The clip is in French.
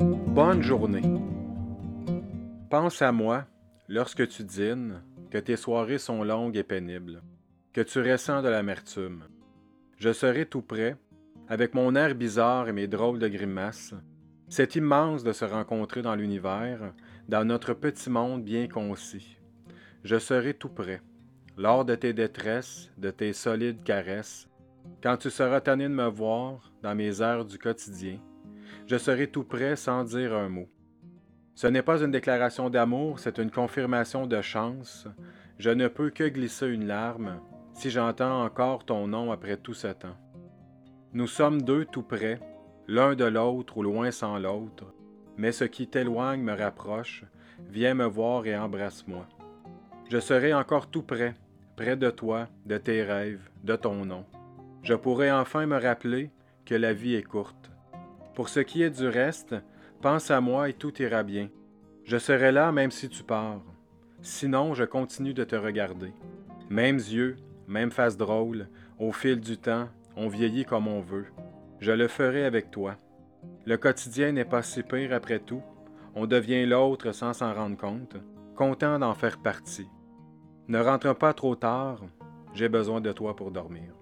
Bonne journée. Pense à moi lorsque tu dînes, que tes soirées sont longues et pénibles, que tu ressens de l'amertume. Je serai tout près, avec mon air bizarre et mes drôles de grimaces. C'est immense de se rencontrer dans l'univers, dans notre petit monde bien concis. Je serai tout près, lors de tes détresses, de tes solides caresses, quand tu seras tanné de me voir dans mes heures du quotidien. Je serai tout près sans dire un mot. Ce n'est pas une déclaration d'amour, c'est une confirmation de chance. Je ne peux que glisser une larme si j'entends encore ton nom après tout ce temps. Nous sommes deux tout près, l'un de l'autre ou loin sans l'autre, mais ce qui t'éloigne me rapproche, viens me voir et embrasse-moi. Je serai encore tout près, près de toi, de tes rêves, de ton nom. Je pourrai enfin me rappeler que la vie est courte. Pour ce qui est du reste, Pense à moi et tout ira bien. Je serai là même si tu pars. Sinon, je continue de te regarder. Mêmes yeux, même face drôle, au fil du temps, on vieillit comme on veut. Je le ferai avec toi. Le quotidien n'est pas si pire après tout. On devient l'autre sans s'en rendre compte, content d'en faire partie. Ne rentre pas trop tard, j'ai besoin de toi pour dormir.